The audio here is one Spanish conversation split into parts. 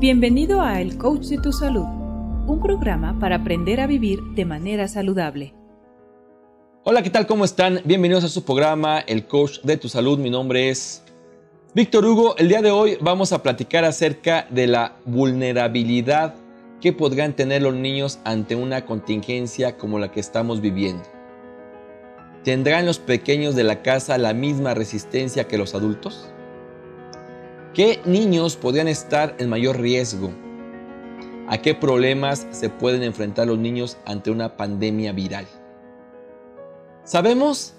Bienvenido a El Coach de tu Salud, un programa para aprender a vivir de manera saludable. Hola, ¿qué tal? ¿Cómo están? Bienvenidos a su programa El Coach de tu Salud. Mi nombre es Víctor Hugo. El día de hoy vamos a platicar acerca de la vulnerabilidad que podrán tener los niños ante una contingencia como la que estamos viviendo. ¿Tendrán los pequeños de la casa la misma resistencia que los adultos? ¿Qué niños podrían estar en mayor riesgo? ¿A qué problemas se pueden enfrentar los niños ante una pandemia viral? Sabemos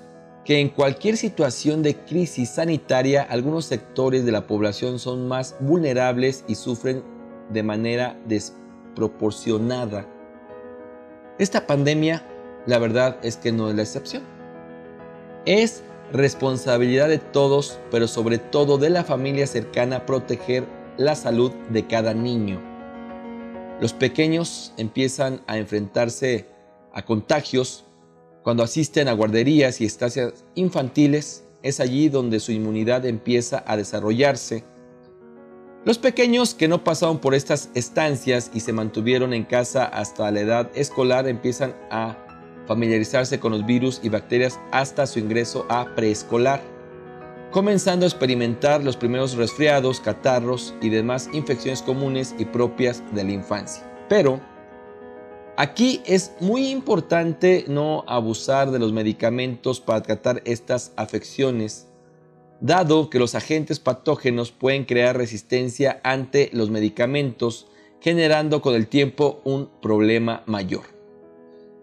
que en cualquier situación de crisis sanitaria algunos sectores de la población son más vulnerables y sufren de manera desproporcionada. Esta pandemia, la verdad es que no es la excepción. Es responsabilidad de todos, pero sobre todo de la familia cercana, proteger la salud de cada niño. Los pequeños empiezan a enfrentarse a contagios cuando asisten a guarderías y estancias infantiles. Es allí donde su inmunidad empieza a desarrollarse. Los pequeños que no pasaron por estas estancias y se mantuvieron en casa hasta la edad escolar empiezan a familiarizarse con los virus y bacterias hasta su ingreso a preescolar, comenzando a experimentar los primeros resfriados, catarros y demás infecciones comunes y propias de la infancia. Pero aquí es muy importante no abusar de los medicamentos para tratar estas afecciones, dado que los agentes patógenos pueden crear resistencia ante los medicamentos, generando con el tiempo un problema mayor.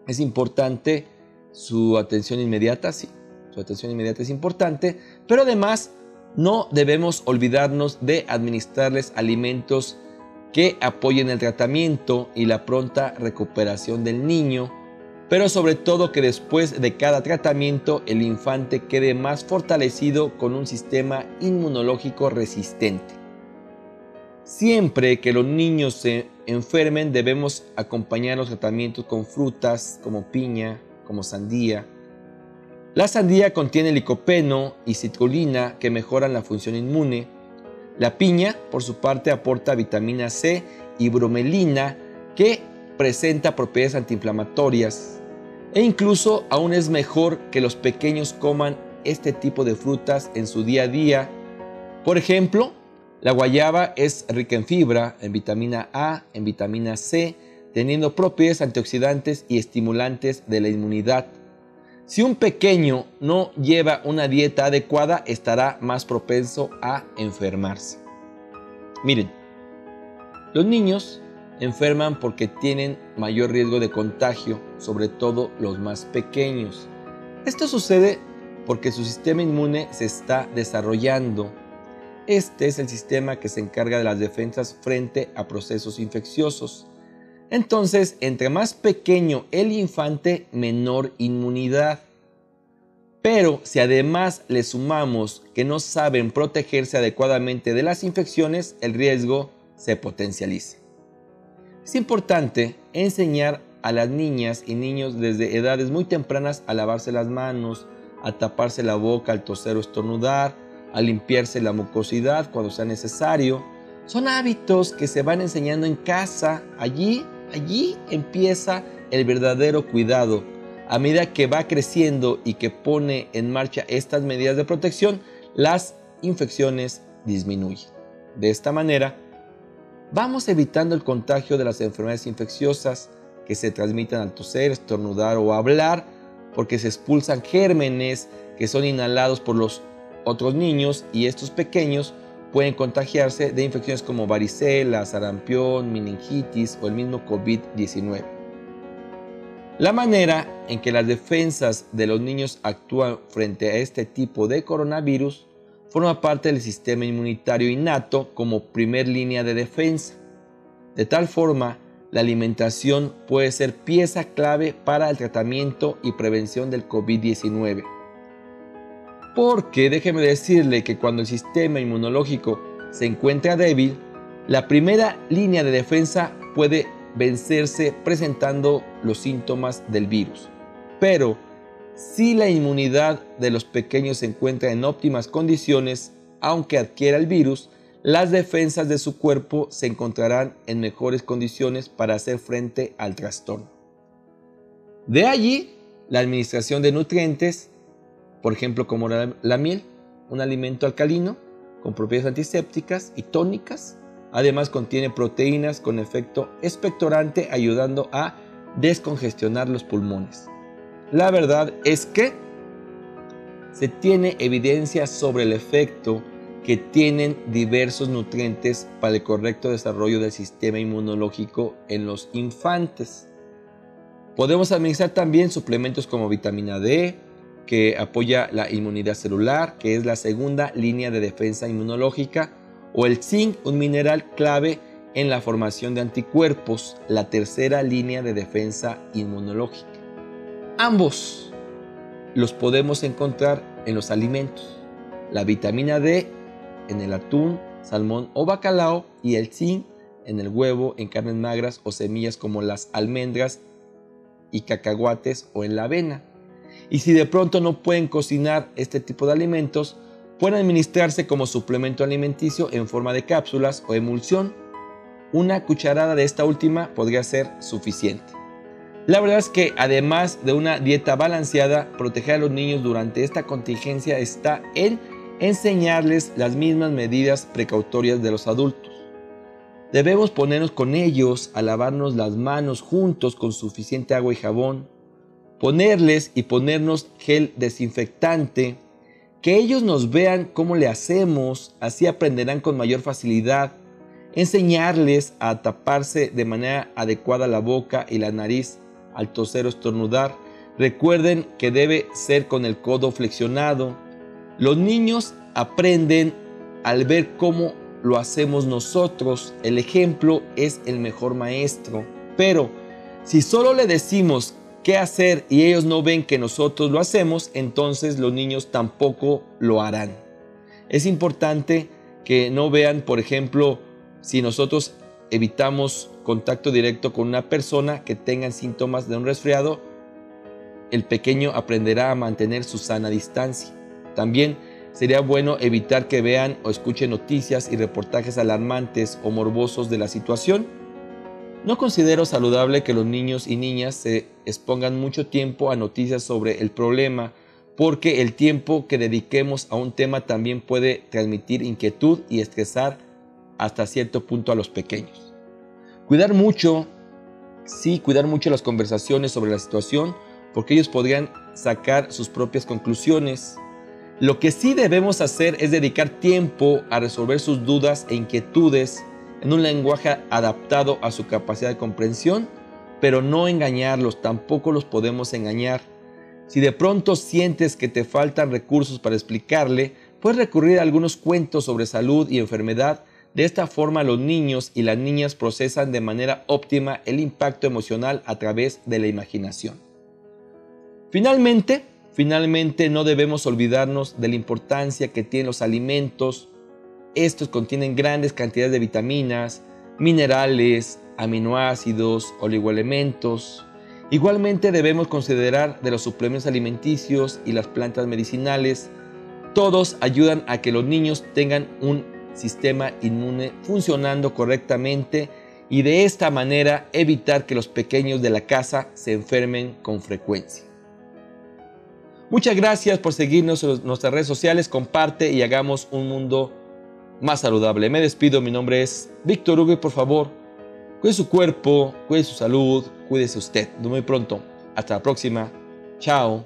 Es importante su atención inmediata, sí, su atención inmediata es importante, pero además no debemos olvidarnos de administrarles alimentos que apoyen el tratamiento y la pronta recuperación del niño, pero sobre todo que después de cada tratamiento el infante quede más fortalecido con un sistema inmunológico resistente. Siempre que los niños se enfermen debemos acompañar los tratamientos con frutas como piña, como sandía. La sandía contiene licopeno y citrulina que mejoran la función inmune. La piña, por su parte, aporta vitamina C y bromelina que presenta propiedades antiinflamatorias. E incluso aún es mejor que los pequeños coman este tipo de frutas en su día a día. Por ejemplo, la guayaba es rica en fibra, en vitamina A, en vitamina C, teniendo propiedades antioxidantes y estimulantes de la inmunidad. Si un pequeño no lleva una dieta adecuada, estará más propenso a enfermarse. Miren, los niños enferman porque tienen mayor riesgo de contagio, sobre todo los más pequeños. Esto sucede porque su sistema inmune se está desarrollando este es el sistema que se encarga de las defensas frente a procesos infecciosos. Entonces, entre más pequeño el infante, menor inmunidad. Pero si además le sumamos que no saben protegerse adecuadamente de las infecciones, el riesgo se potencializa. Es importante enseñar a las niñas y niños desde edades muy tempranas a lavarse las manos, a taparse la boca al toser o estornudar, a limpiarse la mucosidad cuando sea necesario. Son hábitos que se van enseñando en casa. Allí, allí empieza el verdadero cuidado. A medida que va creciendo y que pone en marcha estas medidas de protección, las infecciones disminuyen. De esta manera, vamos evitando el contagio de las enfermedades infecciosas que se transmiten al toser, estornudar o hablar, porque se expulsan gérmenes que son inhalados por los otros niños y estos pequeños pueden contagiarse de infecciones como varicela, sarampión, meningitis o el mismo COVID-19. La manera en que las defensas de los niños actúan frente a este tipo de coronavirus forma parte del sistema inmunitario innato como primer línea de defensa. De tal forma, la alimentación puede ser pieza clave para el tratamiento y prevención del COVID-19. Porque déjeme decirle que cuando el sistema inmunológico se encuentra débil, la primera línea de defensa puede vencerse presentando los síntomas del virus. Pero si la inmunidad de los pequeños se encuentra en óptimas condiciones, aunque adquiera el virus, las defensas de su cuerpo se encontrarán en mejores condiciones para hacer frente al trastorno. De allí, la administración de nutrientes, por ejemplo como la, miel, un alimento alcalino con propiedades antisépticas y tónicas, además contiene proteínas con efecto expectorante ayudando a descongestionar los pulmones. La verdad es que se tiene evidencia sobre el efecto que tienen diversos nutrientes para el correcto desarrollo del sistema inmunológico en los infantes. Podemos administrar también suplementos como vitamina D, que apoya la inmunidad celular, que es la segunda línea de defensa inmunológica, o el zinc, un mineral clave en la formación de anticuerpos, la tercera línea de defensa inmunológica. Ambos los podemos encontrar en los alimentos. La vitamina D en el atún, salmón o bacalao y el zinc en el huevo, en carnes magras o semillas como las almendras y cacahuates o en la avena. Y si de pronto no pueden cocinar este tipo de alimentos, pueden administrarse como suplemento alimenticio en forma de cápsulas o emulsión. Una cucharada de esta última podría ser suficiente. La verdad es que además de una dieta balanceada, proteger a los niños durante esta contingencia está en enseñarles las mismas medidas precautorias de los adultos. Debemos ponernos con ellos a lavarnos las manos juntos con suficiente agua y jabón, ponerles y ponernos gel desinfectante, que ellos nos vean cómo le hacemos, así aprenderán con mayor facilidad, enseñarles a taparse de manera adecuada la boca y la nariz al toser o estornudar. Recuerden que debe ser con el codo flexionado, los niños aprenden al ver cómo lo hacemos nosotros. El ejemplo es el mejor maestro. Pero si solo le decimos qué hacer y ellos no ven que nosotros lo hacemos, entonces los niños tampoco lo harán. Es importante que no vean, por ejemplo, si nosotros evitamos contacto directo con una persona que tenga síntomas de un resfriado, el pequeño aprenderá a mantener su sana distancia. También sería bueno evitar que vean o escuchen noticias y reportajes alarmantes o morbosos de la situación. No considero saludable que los niños y niñas se expongan mucho tiempo a noticias sobre el problema, porque el tiempo que dediquemos a un tema también puede transmitir inquietud y estresar hasta cierto punto a los pequeños. Cuidar mucho, sí, cuidar mucho las conversaciones sobre la situación, porque ellos podrían sacar sus propias conclusiones lo que sí debemos hacer es dedicar tiempo a resolver sus dudas e inquietudes en un lenguaje adaptado a su capacidad de comprensión, pero no engañarlos, tampoco los podemos engañar. Si de pronto sientes que te faltan recursos para explicarle, puedes recurrir a algunos cuentos sobre salud y enfermedad. De esta forma los niños y las niñas procesan de manera óptima el impacto emocional a través de la imaginación. Finalmente, Finalmente, no debemos olvidarnos de la importancia que tienen los alimentos. Estos contienen grandes cantidades de vitaminas, minerales, aminoácidos, oligoelementos. Igualmente debemos considerar de los suplementos alimenticios y las plantas medicinales. Todos ayudan a que los niños tengan un sistema inmune funcionando correctamente y de esta manera evitar que los pequeños de la casa se enfermen con frecuencia. Muchas gracias por seguirnos en nuestras redes sociales. Comparte y hagamos un mundo más saludable. Me despido. Mi nombre es Víctor Hugo por favor, cuide su cuerpo, cuide su salud, cuídese usted. Muy pronto. Hasta la próxima. Chao.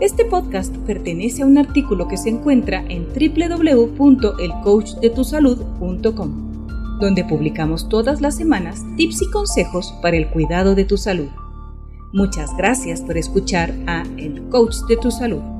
Este podcast pertenece a un artículo que se encuentra en www.elcoachdetusalud.com, donde publicamos todas las semanas tips y consejos para el cuidado de tu salud. Muchas gracias por escuchar a El Coach de tu Salud.